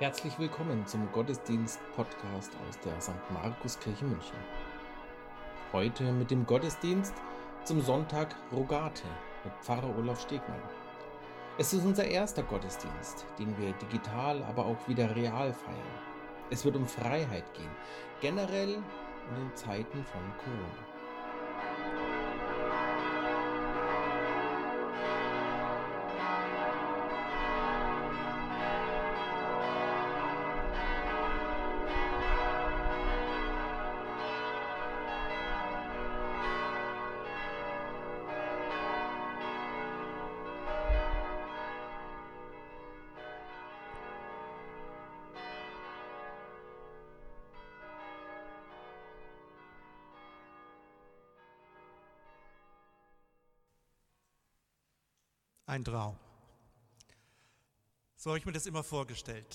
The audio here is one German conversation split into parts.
Herzlich willkommen zum Gottesdienst-Podcast aus der St. Markus-Kirche München. Heute mit dem Gottesdienst zum Sonntag Rogate mit Pfarrer Olaf Stegmann. Es ist unser erster Gottesdienst, den wir digital, aber auch wieder real feiern. Es wird um Freiheit gehen, generell und in Zeiten von Corona. Ein Traum. So habe ich mir das immer vorgestellt.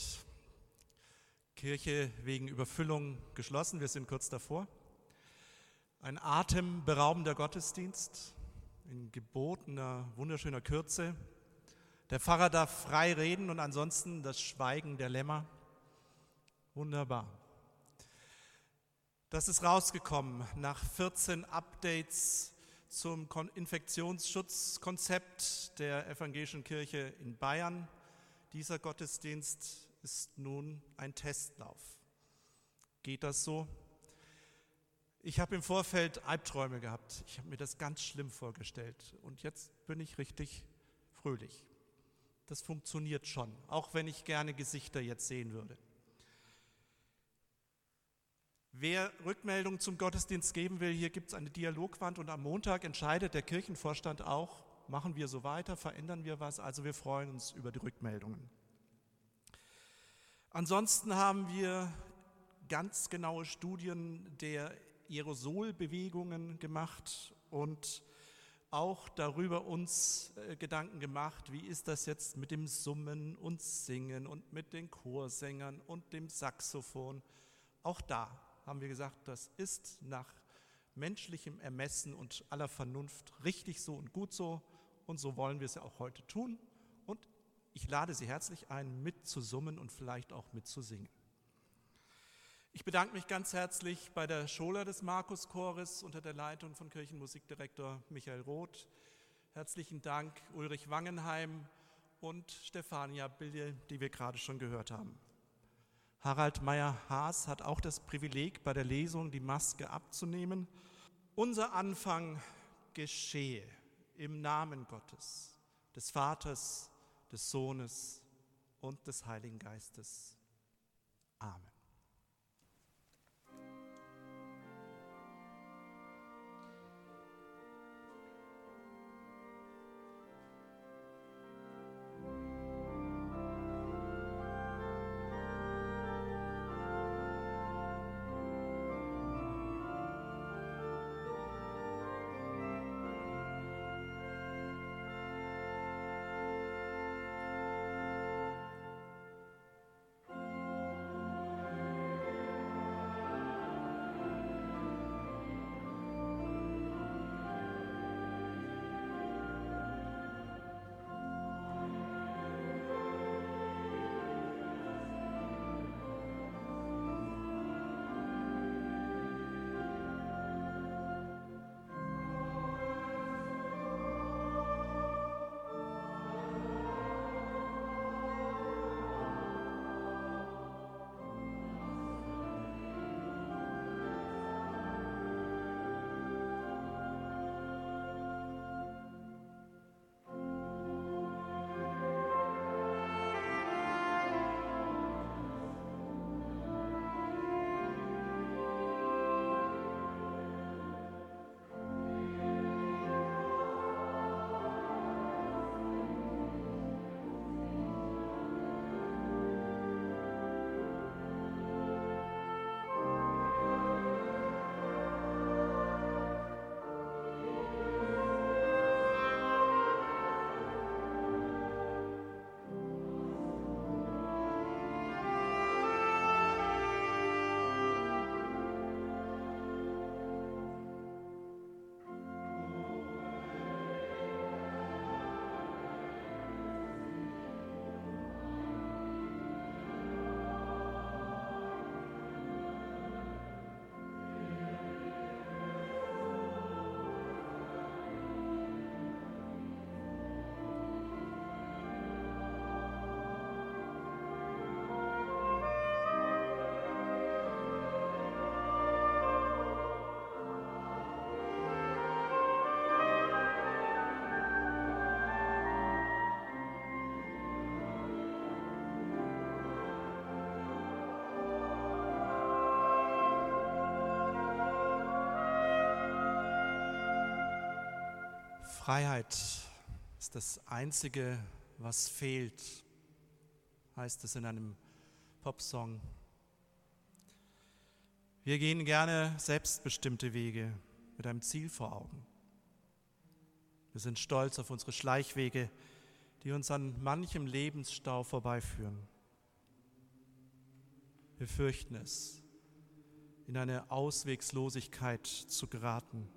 Kirche wegen Überfüllung geschlossen, wir sind kurz davor. Ein atemberaubender Gottesdienst in gebotener, wunderschöner Kürze. Der Pfarrer darf frei reden und ansonsten das Schweigen der Lämmer. Wunderbar. Das ist rausgekommen nach 14 Updates zum Infektionsschutzkonzept der Evangelischen Kirche in Bayern. Dieser Gottesdienst ist nun ein Testlauf. Geht das so? Ich habe im Vorfeld Albträume gehabt. Ich habe mir das ganz schlimm vorgestellt. Und jetzt bin ich richtig fröhlich. Das funktioniert schon, auch wenn ich gerne Gesichter jetzt sehen würde. Wer Rückmeldungen zum Gottesdienst geben will, hier gibt es eine Dialogwand und am Montag entscheidet der Kirchenvorstand auch, machen wir so weiter, verändern wir was. Also wir freuen uns über die Rückmeldungen. Ansonsten haben wir ganz genaue Studien der Aerosolbewegungen gemacht und auch darüber uns äh, Gedanken gemacht, wie ist das jetzt mit dem Summen und Singen und mit den Chorsängern und dem Saxophon. Auch da haben wir gesagt, das ist nach menschlichem Ermessen und aller Vernunft richtig so und gut so. Und so wollen wir es ja auch heute tun. Und ich lade Sie herzlich ein, mitzusummen und vielleicht auch mitzusingen. Ich bedanke mich ganz herzlich bei der Schola des Markuschores unter der Leitung von Kirchenmusikdirektor Michael Roth. Herzlichen Dank Ulrich Wangenheim und Stefania Bille, die wir gerade schon gehört haben. Harald Meyer-Haas hat auch das Privileg, bei der Lesung die Maske abzunehmen. Unser Anfang geschehe im Namen Gottes, des Vaters, des Sohnes und des Heiligen Geistes. Amen. Freiheit ist das Einzige, was fehlt, heißt es in einem Popsong. Wir gehen gerne selbstbestimmte Wege mit einem Ziel vor Augen. Wir sind stolz auf unsere Schleichwege, die uns an manchem Lebensstau vorbeiführen. Wir fürchten es, in eine Auswegslosigkeit zu geraten.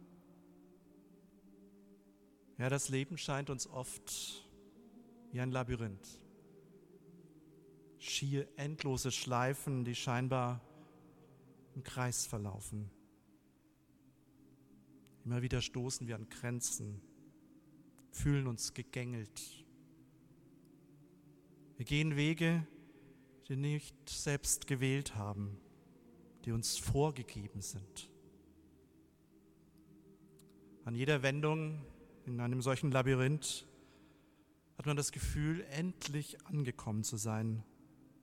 Ja, das Leben scheint uns oft wie ein Labyrinth. Schier endlose Schleifen, die scheinbar im Kreis verlaufen. Immer wieder stoßen wir an Grenzen, fühlen uns gegängelt. Wir gehen Wege, die nicht selbst gewählt haben, die uns vorgegeben sind. An jeder Wendung in einem solchen Labyrinth hat man das Gefühl, endlich angekommen zu sein.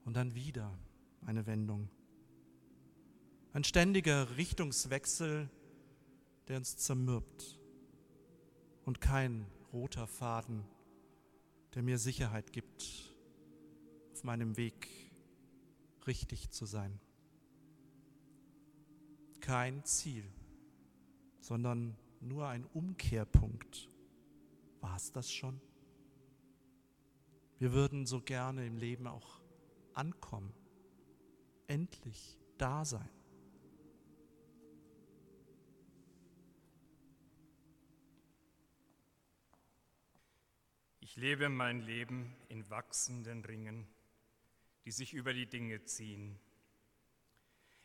Und dann wieder eine Wendung. Ein ständiger Richtungswechsel, der uns zermürbt. Und kein roter Faden, der mir Sicherheit gibt, auf meinem Weg richtig zu sein. Kein Ziel, sondern nur ein Umkehrpunkt war es das schon? Wir würden so gerne im Leben auch ankommen, endlich da sein. Ich lebe mein Leben in wachsenden Ringen, die sich über die Dinge ziehen.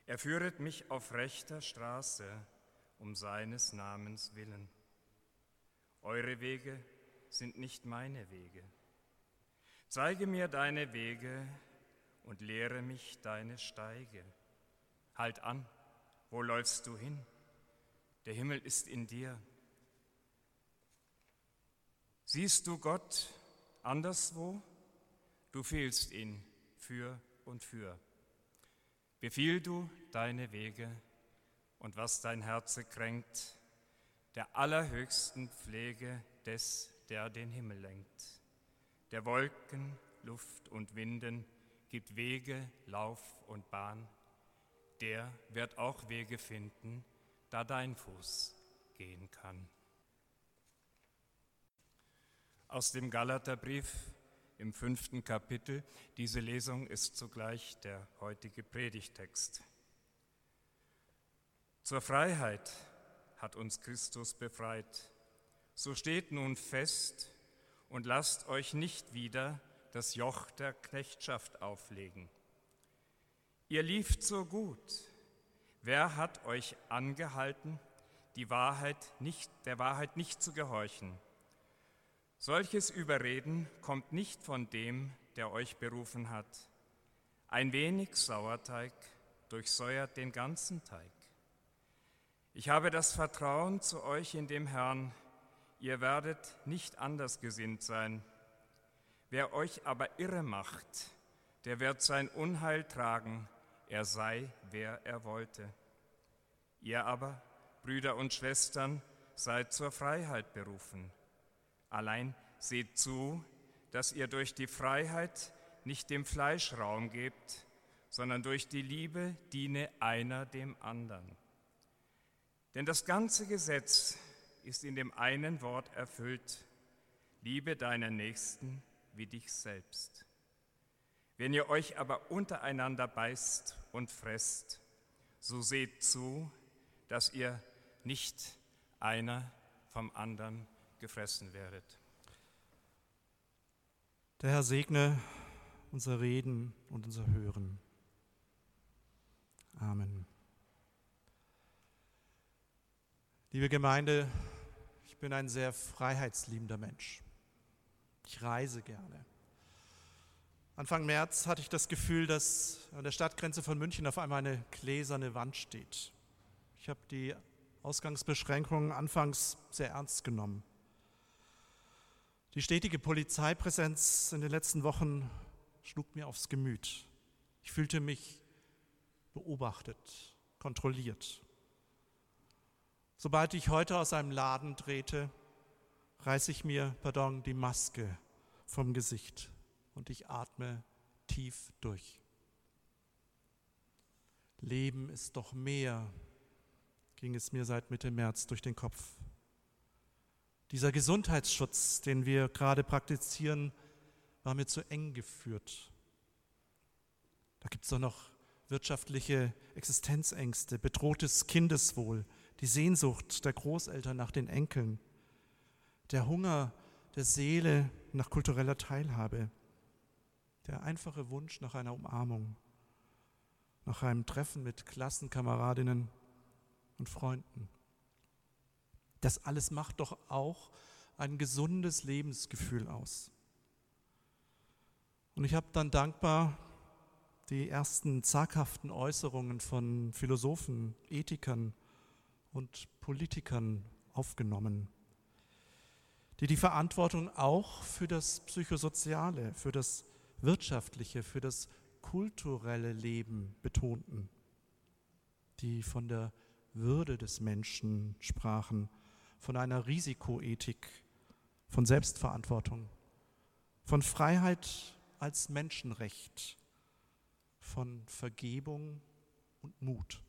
Er führet mich auf rechter Straße um seines Namens willen. Eure Wege sind nicht meine Wege. Zeige mir deine Wege und lehre mich deine Steige. Halt an, wo läufst du hin? Der Himmel ist in dir. Siehst du Gott anderswo? Du fehlst ihn für und für. Befiehl du deine Wege und was dein Herze kränkt, der allerhöchsten Pflege des, der den Himmel lenkt. Der Wolken, Luft und Winden gibt Wege, Lauf und Bahn. Der wird auch Wege finden, da dein Fuß gehen kann. Aus dem Galaterbrief im fünften Kapitel. Diese Lesung ist zugleich der heutige Predigtext. Zur Freiheit hat uns Christus befreit. So steht nun fest und lasst euch nicht wieder das Joch der Knechtschaft auflegen. Ihr lieft so gut. Wer hat euch angehalten, die Wahrheit nicht, der Wahrheit nicht zu gehorchen? Solches Überreden kommt nicht von dem, der euch berufen hat. Ein wenig Sauerteig durchsäuert den ganzen Teig. Ich habe das Vertrauen zu euch in dem Herrn, ihr werdet nicht anders gesinnt sein. Wer euch aber irre macht, der wird sein Unheil tragen, er sei, wer er wollte. Ihr aber, Brüder und Schwestern, seid zur Freiheit berufen. Allein seht zu, dass ihr durch die Freiheit nicht dem Fleisch Raum gebt, sondern durch die Liebe diene einer dem anderen. Denn das ganze Gesetz ist in dem einen Wort erfüllt, liebe deinen Nächsten wie dich selbst. Wenn ihr euch aber untereinander beißt und fresst, so seht zu, dass ihr nicht einer vom anderen gefressen werdet. Der Herr segne unser Reden und unser Hören. Amen. Liebe Gemeinde, ich bin ein sehr freiheitsliebender Mensch. Ich reise gerne. Anfang März hatte ich das Gefühl, dass an der Stadtgrenze von München auf einmal eine gläserne Wand steht. Ich habe die Ausgangsbeschränkungen anfangs sehr ernst genommen. Die stetige Polizeipräsenz in den letzten Wochen schlug mir aufs Gemüt. Ich fühlte mich beobachtet, kontrolliert. Sobald ich heute aus einem Laden drehte, reiße ich mir, pardon, die Maske vom Gesicht und ich atme tief durch. Leben ist doch mehr, ging es mir seit Mitte März durch den Kopf. Dieser Gesundheitsschutz, den wir gerade praktizieren, war mir zu eng geführt. Da gibt es doch noch wirtschaftliche Existenzängste, bedrohtes Kindeswohl, die Sehnsucht der Großeltern nach den Enkeln, der Hunger der Seele nach kultureller Teilhabe, der einfache Wunsch nach einer Umarmung, nach einem Treffen mit Klassenkameradinnen und Freunden. Das alles macht doch auch ein gesundes Lebensgefühl aus. Und ich habe dann dankbar die ersten zaghaften Äußerungen von Philosophen, Ethikern und Politikern aufgenommen, die die Verantwortung auch für das Psychosoziale, für das Wirtschaftliche, für das kulturelle Leben betonten, die von der Würde des Menschen sprachen, von einer Risikoethik, von Selbstverantwortung, von Freiheit als Menschenrecht, von Vergebung und Mut.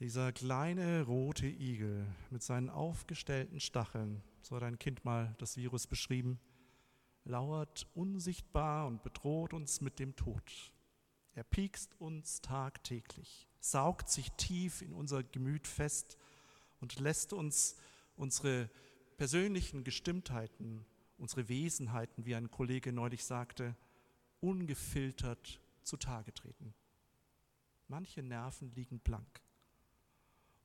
Dieser kleine rote Igel mit seinen aufgestellten Stacheln, so hat ein Kind mal das Virus beschrieben, lauert unsichtbar und bedroht uns mit dem Tod. Er piekst uns tagtäglich, saugt sich tief in unser Gemüt fest und lässt uns unsere persönlichen Gestimmtheiten, unsere Wesenheiten, wie ein Kollege neulich sagte, ungefiltert zutage treten. Manche Nerven liegen blank.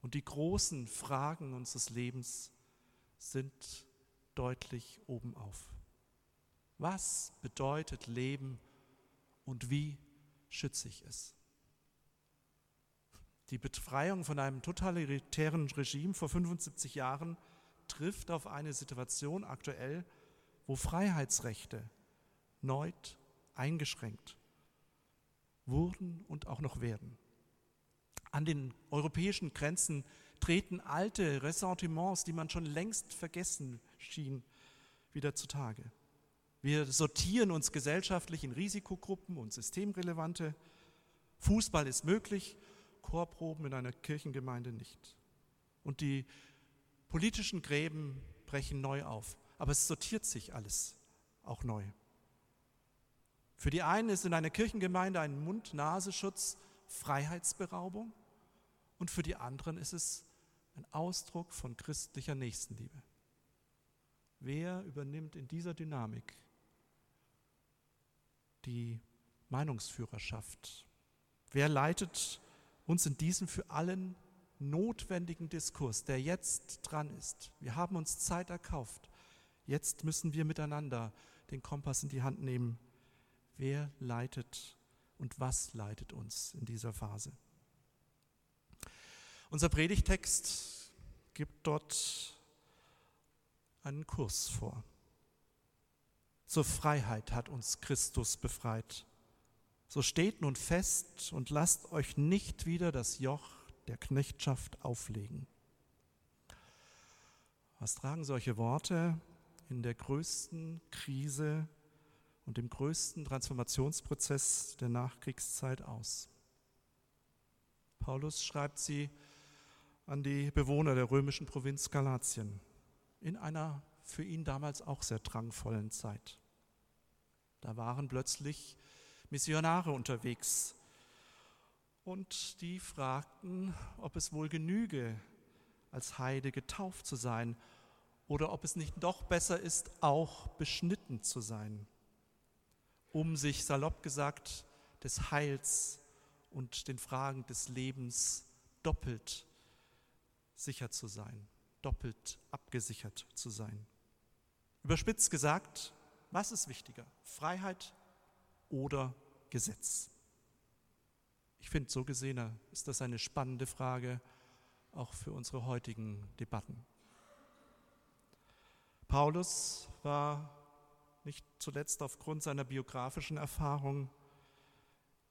Und die großen Fragen unseres Lebens sind deutlich oben auf. Was bedeutet Leben und wie schütze ich es? Die Befreiung von einem totalitären Regime vor 75 Jahren trifft auf eine Situation aktuell, wo Freiheitsrechte neu eingeschränkt wurden und auch noch werden. An den europäischen Grenzen treten alte Ressentiments, die man schon längst vergessen schien, wieder zutage. Wir sortieren uns gesellschaftlich in Risikogruppen und systemrelevante. Fußball ist möglich, Chorproben in einer Kirchengemeinde nicht. Und die politischen Gräben brechen neu auf. Aber es sortiert sich alles auch neu. Für die einen ist in einer Kirchengemeinde ein Mund-Nasenschutz Freiheitsberaubung und für die anderen ist es ein Ausdruck von christlicher Nächstenliebe. Wer übernimmt in dieser Dynamik die Meinungsführerschaft? Wer leitet uns in diesem für allen notwendigen Diskurs, der jetzt dran ist? Wir haben uns Zeit erkauft. Jetzt müssen wir miteinander den Kompass in die Hand nehmen Wer leitet und was leitet uns in dieser Phase? Unser Predigtext gibt dort einen Kurs vor. Zur Freiheit hat uns Christus befreit. So steht nun fest und lasst euch nicht wieder das Joch der Knechtschaft auflegen. Was tragen solche Worte in der größten Krise und dem größten Transformationsprozess der Nachkriegszeit aus. Paulus schreibt sie an die Bewohner der römischen Provinz Galatien in einer für ihn damals auch sehr drangvollen Zeit. Da waren plötzlich Missionare unterwegs und die fragten, ob es wohl genüge, als Heide getauft zu sein oder ob es nicht doch besser ist, auch beschnitten zu sein um sich salopp gesagt des Heils und den Fragen des Lebens doppelt sicher zu sein, doppelt abgesichert zu sein. Überspitzt gesagt, was ist wichtiger, Freiheit oder Gesetz? Ich finde, so gesehen ist das eine spannende Frage auch für unsere heutigen Debatten. Paulus war nicht zuletzt aufgrund seiner biografischen Erfahrung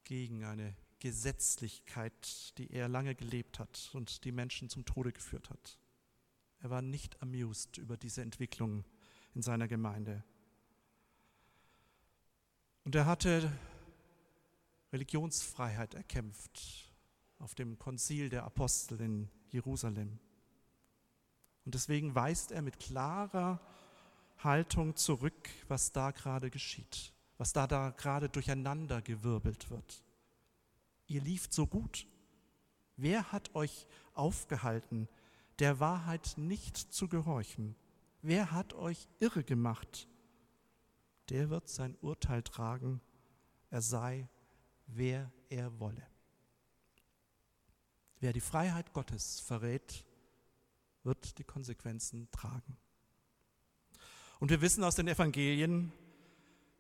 gegen eine Gesetzlichkeit, die er lange gelebt hat und die Menschen zum Tode geführt hat. Er war nicht amused über diese Entwicklung in seiner Gemeinde. Und er hatte Religionsfreiheit erkämpft auf dem Konzil der Apostel in Jerusalem. Und deswegen weist er mit klarer Haltung zurück, was da gerade geschieht, was da, da gerade durcheinander gewirbelt wird. Ihr lieft so gut. Wer hat euch aufgehalten, der Wahrheit nicht zu gehorchen? Wer hat euch irre gemacht? Der wird sein Urteil tragen, er sei, wer er wolle. Wer die Freiheit Gottes verrät, wird die Konsequenzen tragen. Und wir wissen aus den Evangelien,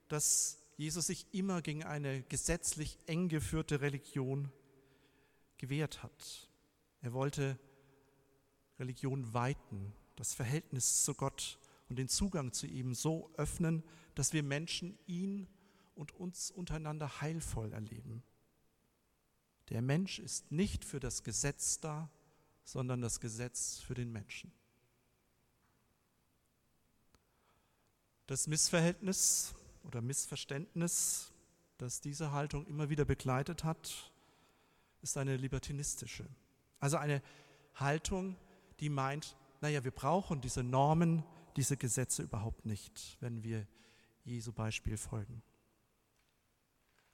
dass Jesus sich immer gegen eine gesetzlich eng geführte Religion gewehrt hat. Er wollte Religion weiten, das Verhältnis zu Gott und den Zugang zu ihm so öffnen, dass wir Menschen ihn und uns untereinander heilvoll erleben. Der Mensch ist nicht für das Gesetz da, sondern das Gesetz für den Menschen. Das Missverhältnis oder Missverständnis, das diese Haltung immer wieder begleitet hat, ist eine libertinistische. Also eine Haltung, die meint, naja, wir brauchen diese Normen, diese Gesetze überhaupt nicht, wenn wir Jesu Beispiel folgen.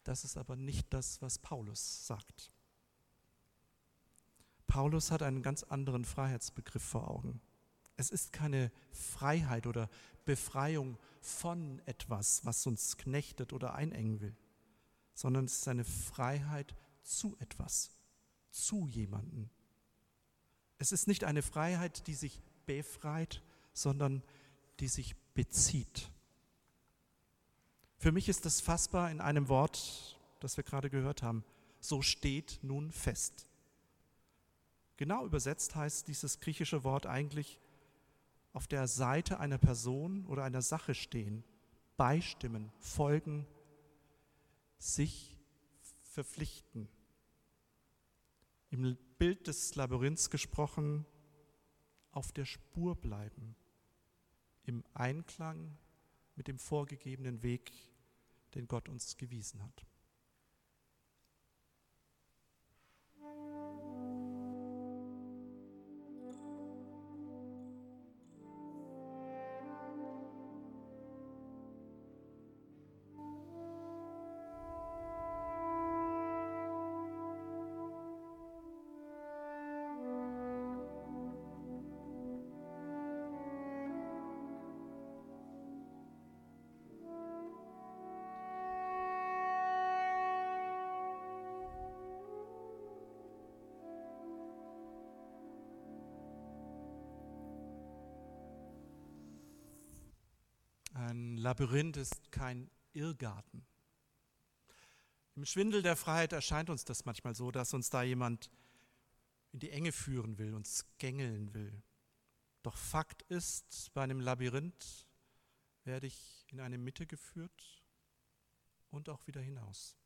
Das ist aber nicht das, was Paulus sagt. Paulus hat einen ganz anderen Freiheitsbegriff vor Augen. Es ist keine Freiheit oder Befreiung von etwas, was uns knechtet oder einengen will, sondern es ist eine Freiheit zu etwas, zu jemanden. Es ist nicht eine Freiheit, die sich befreit, sondern die sich bezieht. Für mich ist das fassbar in einem Wort, das wir gerade gehört haben. So steht nun fest. Genau übersetzt heißt dieses griechische Wort eigentlich auf der Seite einer Person oder einer Sache stehen, beistimmen, folgen, sich verpflichten. Im Bild des Labyrinths gesprochen, auf der Spur bleiben, im Einklang mit dem vorgegebenen Weg, den Gott uns gewiesen hat. Labyrinth ist kein Irrgarten. Im Schwindel der Freiheit erscheint uns das manchmal so, dass uns da jemand in die Enge führen will, uns gängeln will. Doch Fakt ist, bei einem Labyrinth werde ich in eine Mitte geführt und auch wieder hinaus.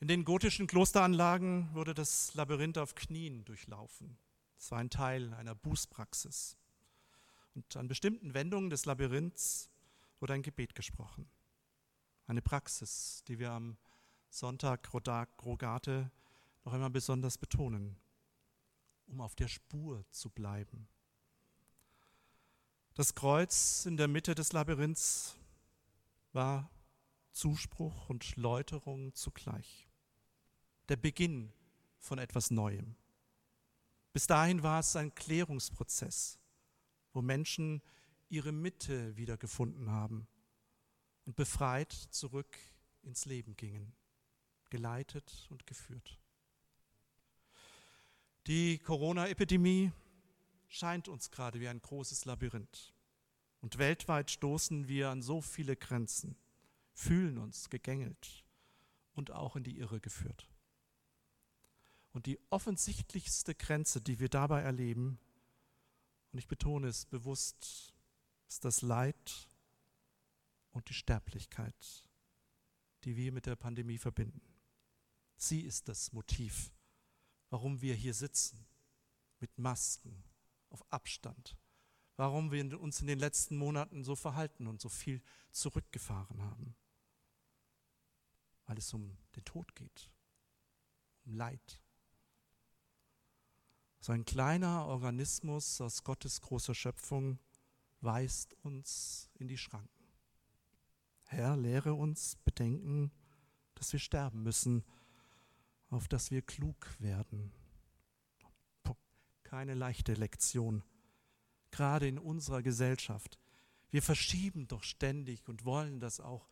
In den gotischen Klosteranlagen wurde das Labyrinth auf Knien durchlaufen. Es war ein Teil einer Bußpraxis. Und an bestimmten Wendungen des Labyrinths wurde ein Gebet gesprochen. Eine Praxis, die wir am Sonntag Rogate noch einmal besonders betonen, um auf der Spur zu bleiben. Das Kreuz in der Mitte des Labyrinths war Zuspruch und Läuterung zugleich. Der Beginn von etwas Neuem. Bis dahin war es ein Klärungsprozess wo Menschen ihre Mitte wiedergefunden haben und befreit zurück ins Leben gingen, geleitet und geführt. Die Corona-Epidemie scheint uns gerade wie ein großes Labyrinth. Und weltweit stoßen wir an so viele Grenzen, fühlen uns gegängelt und auch in die Irre geführt. Und die offensichtlichste Grenze, die wir dabei erleben, und ich betone es bewusst, ist das Leid und die Sterblichkeit, die wir mit der Pandemie verbinden. Sie ist das Motiv, warum wir hier sitzen, mit Masken auf Abstand, warum wir uns in den letzten Monaten so verhalten und so viel zurückgefahren haben. Weil es um den Tod geht, um Leid. So ein kleiner Organismus aus Gottes großer Schöpfung weist uns in die Schranken. Herr, lehre uns bedenken, dass wir sterben müssen, auf dass wir klug werden. Keine leichte Lektion, gerade in unserer Gesellschaft. Wir verschieben doch ständig und wollen das auch,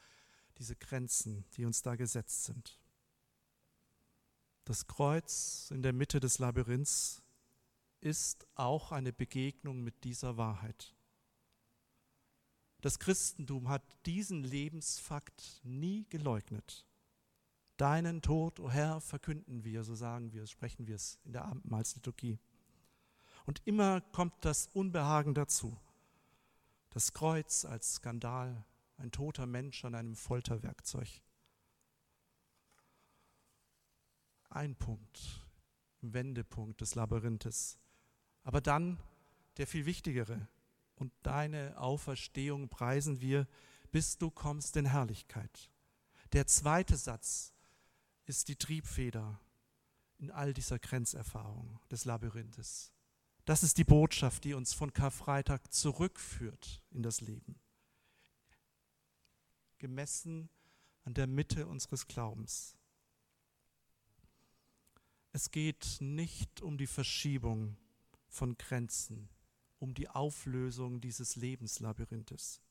diese Grenzen, die uns da gesetzt sind. Das Kreuz in der Mitte des Labyrinths ist auch eine Begegnung mit dieser Wahrheit. Das Christentum hat diesen Lebensfakt nie geleugnet. Deinen Tod, o oh Herr, verkünden wir, so sagen wir sprechen wir es in der Abendmahlsliturgie. Und immer kommt das Unbehagen dazu. Das Kreuz als Skandal, ein toter Mensch an einem Folterwerkzeug. Ein Punkt, Wendepunkt des Labyrinthes. Aber dann der viel wichtigere, und deine Auferstehung preisen wir, bis du kommst in Herrlichkeit. Der zweite Satz ist die Triebfeder in all dieser Grenzerfahrung des Labyrinthes. Das ist die Botschaft, die uns von Karfreitag zurückführt in das Leben. Gemessen an der Mitte unseres Glaubens. Es geht nicht um die Verschiebung von Grenzen, um die Auflösung dieses Lebenslabyrinthes,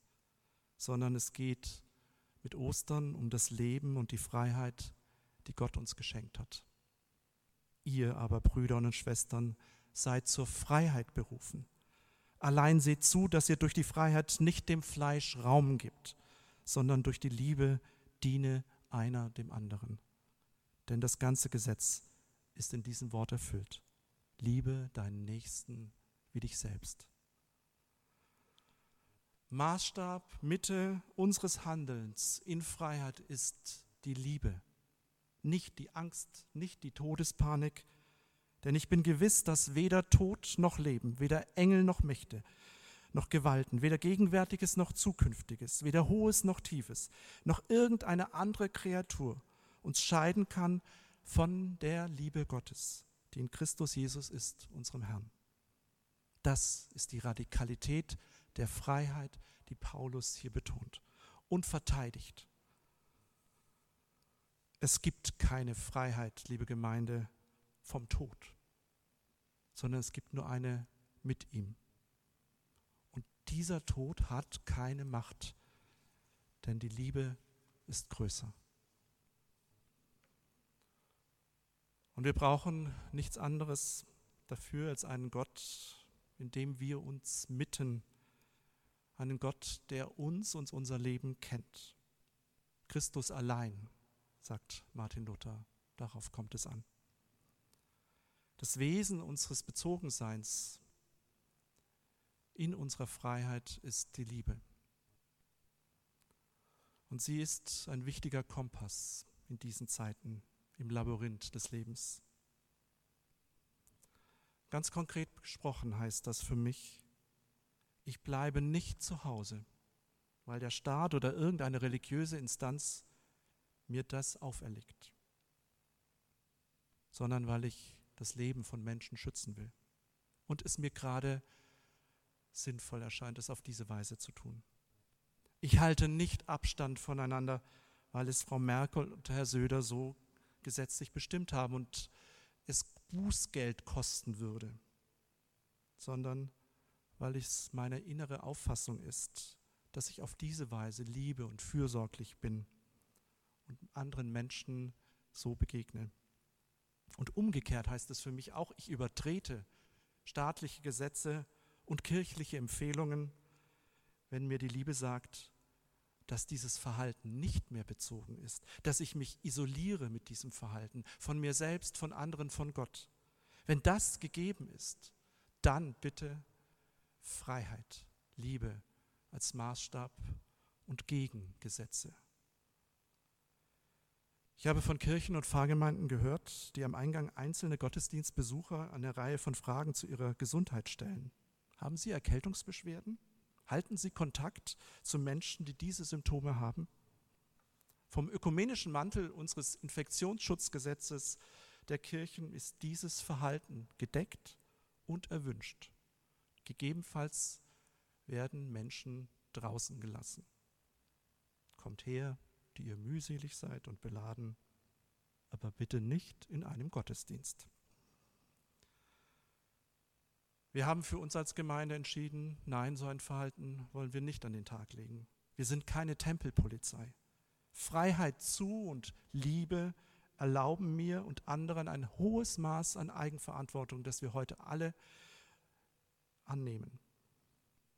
sondern es geht mit Ostern um das Leben und die Freiheit, die Gott uns geschenkt hat. Ihr aber, Brüder und Schwestern, seid zur Freiheit berufen. Allein seht zu, dass ihr durch die Freiheit nicht dem Fleisch Raum gibt, sondern durch die Liebe diene einer dem anderen. Denn das ganze Gesetz ist in diesem Wort erfüllt. Liebe deinen Nächsten wie dich selbst. Maßstab, Mitte unseres Handelns in Freiheit ist die Liebe, nicht die Angst, nicht die Todespanik, denn ich bin gewiss, dass weder Tod noch Leben, weder Engel noch Mächte, noch Gewalten, weder Gegenwärtiges noch Zukünftiges, weder Hohes noch Tiefes, noch irgendeine andere Kreatur uns scheiden kann von der Liebe Gottes, die in Christus Jesus ist, unserem Herrn. Das ist die Radikalität der Freiheit, die Paulus hier betont und verteidigt. Es gibt keine Freiheit, liebe Gemeinde, vom Tod, sondern es gibt nur eine mit ihm. Und dieser Tod hat keine Macht, denn die Liebe ist größer. Und wir brauchen nichts anderes dafür als einen Gott, indem wir uns mitten einen Gott, der uns und unser Leben kennt. Christus allein, sagt Martin Luther, darauf kommt es an. Das Wesen unseres Bezogenseins in unserer Freiheit ist die Liebe. Und sie ist ein wichtiger Kompass in diesen Zeiten im Labyrinth des Lebens. Ganz konkret gesprochen heißt das für mich, ich bleibe nicht zu Hause, weil der Staat oder irgendeine religiöse Instanz mir das auferlegt, sondern weil ich das Leben von Menschen schützen will und es mir gerade sinnvoll erscheint, es auf diese Weise zu tun. Ich halte nicht Abstand voneinander, weil es Frau Merkel und Herr Söder so gesetzlich bestimmt haben und es Bußgeld kosten würde, sondern weil es meine innere Auffassung ist, dass ich auf diese Weise liebe und fürsorglich bin und anderen Menschen so begegne. Und umgekehrt heißt es für mich auch, ich übertrete staatliche Gesetze und kirchliche Empfehlungen, wenn mir die Liebe sagt, dass dieses Verhalten nicht mehr bezogen ist, dass ich mich isoliere mit diesem Verhalten, von mir selbst, von anderen, von Gott. Wenn das gegeben ist, dann bitte Freiheit, Liebe als Maßstab und Gegengesetze. Ich habe von Kirchen und Pfarrgemeinden gehört, die am Eingang einzelne Gottesdienstbesucher eine Reihe von Fragen zu ihrer Gesundheit stellen. Haben Sie Erkältungsbeschwerden? Halten Sie Kontakt zu Menschen, die diese Symptome haben? Vom ökumenischen Mantel unseres Infektionsschutzgesetzes der Kirchen ist dieses Verhalten gedeckt und erwünscht. Gegebenenfalls werden Menschen draußen gelassen. Kommt her, die ihr mühselig seid und beladen, aber bitte nicht in einem Gottesdienst. Wir haben für uns als Gemeinde entschieden, nein, so ein Verhalten wollen wir nicht an den Tag legen. Wir sind keine Tempelpolizei. Freiheit zu und Liebe erlauben mir und anderen ein hohes Maß an Eigenverantwortung, das wir heute alle annehmen.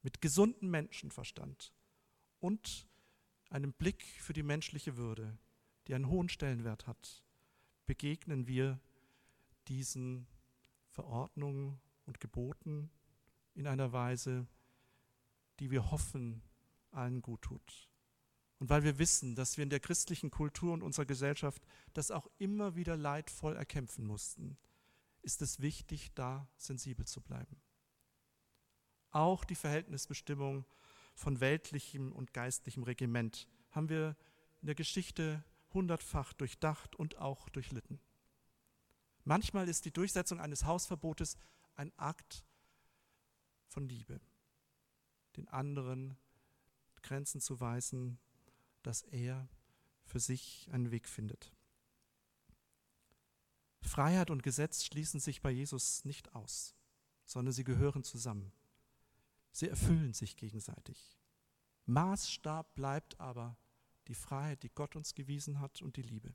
Mit gesundem Menschenverstand und einem Blick für die menschliche Würde, die einen hohen Stellenwert hat, begegnen wir diesen Verordnungen und Geboten in einer Weise, die wir hoffen, allen gut tut. Und weil wir wissen, dass wir in der christlichen Kultur und unserer Gesellschaft das auch immer wieder leidvoll erkämpfen mussten, ist es wichtig, da sensibel zu bleiben. Auch die Verhältnisbestimmung von weltlichem und geistlichem Regiment haben wir in der Geschichte hundertfach durchdacht und auch durchlitten. Manchmal ist die Durchsetzung eines Hausverbotes ein Akt von Liebe, den anderen Grenzen zu weisen, dass er für sich einen Weg findet. Freiheit und Gesetz schließen sich bei Jesus nicht aus, sondern sie gehören zusammen. Sie erfüllen sich gegenseitig. Maßstab bleibt aber die Freiheit, die Gott uns gewiesen hat und die Liebe.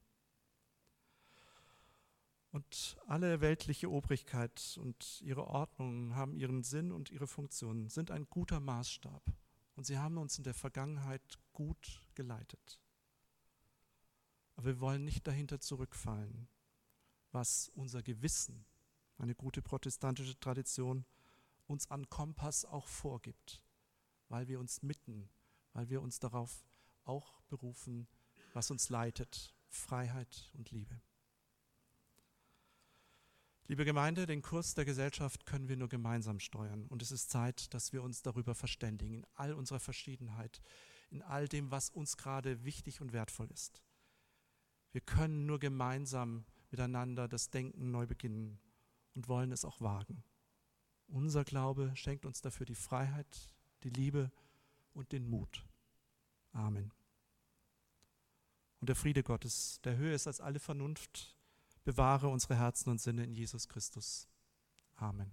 Und alle weltliche Obrigkeit und ihre Ordnungen haben ihren Sinn und ihre Funktion, sind ein guter Maßstab. Und sie haben uns in der Vergangenheit gut geleitet. Aber wir wollen nicht dahinter zurückfallen, was unser Gewissen, eine gute protestantische Tradition, uns an Kompass auch vorgibt, weil wir uns mitten, weil wir uns darauf auch berufen, was uns leitet, Freiheit und Liebe. Liebe Gemeinde, den Kurs der Gesellschaft können wir nur gemeinsam steuern. Und es ist Zeit, dass wir uns darüber verständigen, in all unserer Verschiedenheit, in all dem, was uns gerade wichtig und wertvoll ist. Wir können nur gemeinsam miteinander das Denken neu beginnen und wollen es auch wagen. Unser Glaube schenkt uns dafür die Freiheit, die Liebe und den Mut. Amen. Und der Friede Gottes, der höher ist als alle Vernunft, bewahre unsere Herzen und Sinne in Jesus Christus. Amen.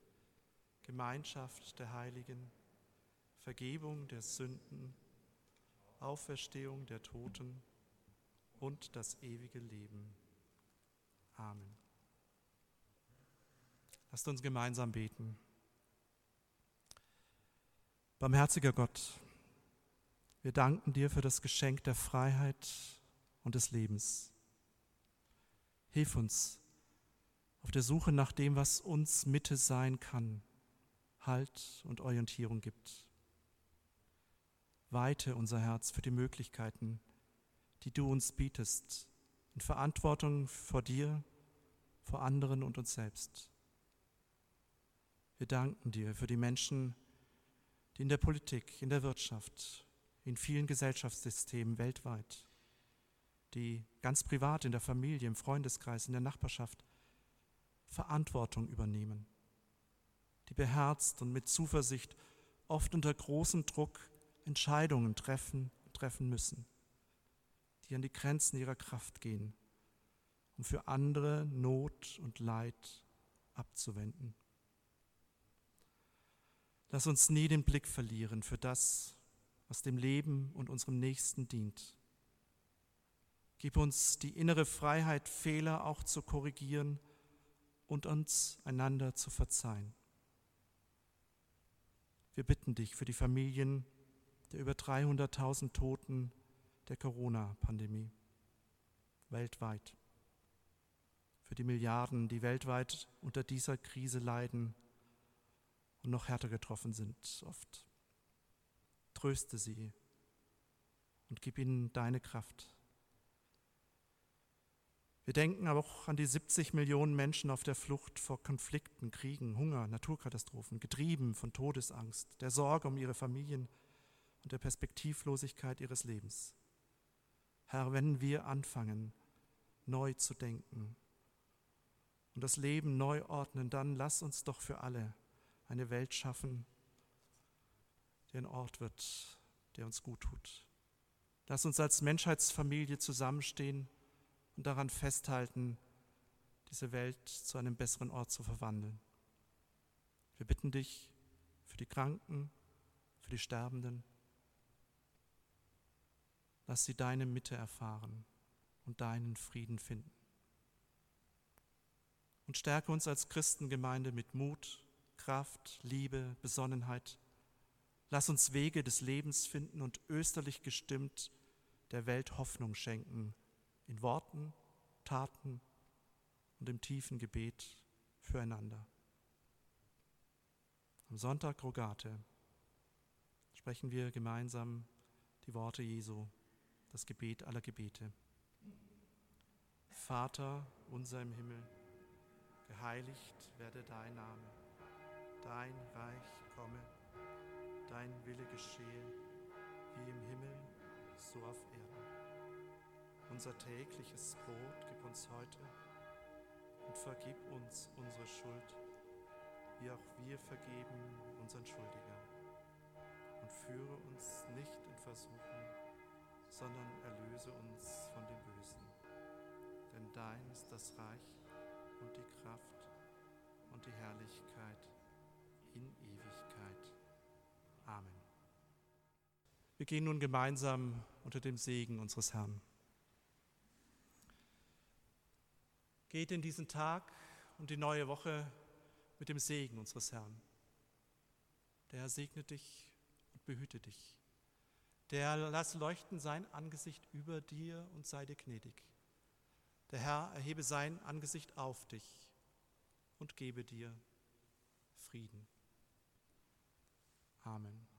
Gemeinschaft der Heiligen, Vergebung der Sünden, Auferstehung der Toten und das ewige Leben. Amen. Lasst uns gemeinsam beten. Barmherziger Gott, wir danken dir für das Geschenk der Freiheit und des Lebens. Hilf uns auf der Suche nach dem, was uns Mitte sein kann, Halt und Orientierung gibt weite unser Herz für die Möglichkeiten, die du uns bietest, in Verantwortung vor dir, vor anderen und uns selbst. Wir danken dir für die Menschen, die in der Politik, in der Wirtschaft, in vielen Gesellschaftssystemen weltweit, die ganz privat in der Familie, im Freundeskreis, in der Nachbarschaft Verantwortung übernehmen, die beherzt und mit Zuversicht, oft unter großem Druck Entscheidungen treffen, treffen müssen, die an die Grenzen ihrer Kraft gehen, um für andere Not und Leid abzuwenden. Lass uns nie den Blick verlieren für das, was dem Leben und unserem Nächsten dient. Gib uns die innere Freiheit, Fehler auch zu korrigieren und uns einander zu verzeihen. Wir bitten dich für die Familien, der über 300.000 Toten der Corona-Pandemie weltweit. Für die Milliarden, die weltweit unter dieser Krise leiden und noch härter getroffen sind oft. Tröste sie und gib ihnen deine Kraft. Wir denken aber auch an die 70 Millionen Menschen auf der Flucht vor Konflikten, Kriegen, Hunger, Naturkatastrophen, getrieben von Todesangst, der Sorge um ihre Familien und der Perspektivlosigkeit ihres Lebens. Herr, wenn wir anfangen, neu zu denken und das Leben neu ordnen, dann lass uns doch für alle eine Welt schaffen, die ein Ort wird, der uns gut tut. Lass uns als Menschheitsfamilie zusammenstehen und daran festhalten, diese Welt zu einem besseren Ort zu verwandeln. Wir bitten dich für die Kranken, für die Sterbenden, Lass sie deine Mitte erfahren und deinen Frieden finden. Und stärke uns als Christengemeinde mit Mut, Kraft, Liebe, Besonnenheit. Lass uns Wege des Lebens finden und österlich gestimmt der Welt Hoffnung schenken, in Worten, Taten und im tiefen Gebet füreinander. Am Sonntag Rogate sprechen wir gemeinsam die Worte Jesu das Gebet aller Gebete. Vater unser im Himmel, geheiligt werde dein Name, dein Reich komme, dein Wille geschehe, wie im Himmel, so auf Erden. Unser tägliches Brot gib uns heute und vergib uns unsere Schuld, wie auch wir vergeben unseren Schuldigern. Und führe uns nicht in Versuchung, sondern erlöse uns von dem Bösen. Denn dein ist das Reich und die Kraft und die Herrlichkeit in Ewigkeit. Amen. Wir gehen nun gemeinsam unter dem Segen unseres Herrn. Geht in diesen Tag und die neue Woche mit dem Segen unseres Herrn. Der Herr segne dich und behüte dich. Der lass leuchten sein Angesicht über dir und sei dir gnädig. Der Herr erhebe sein Angesicht auf dich und gebe dir Frieden. Amen.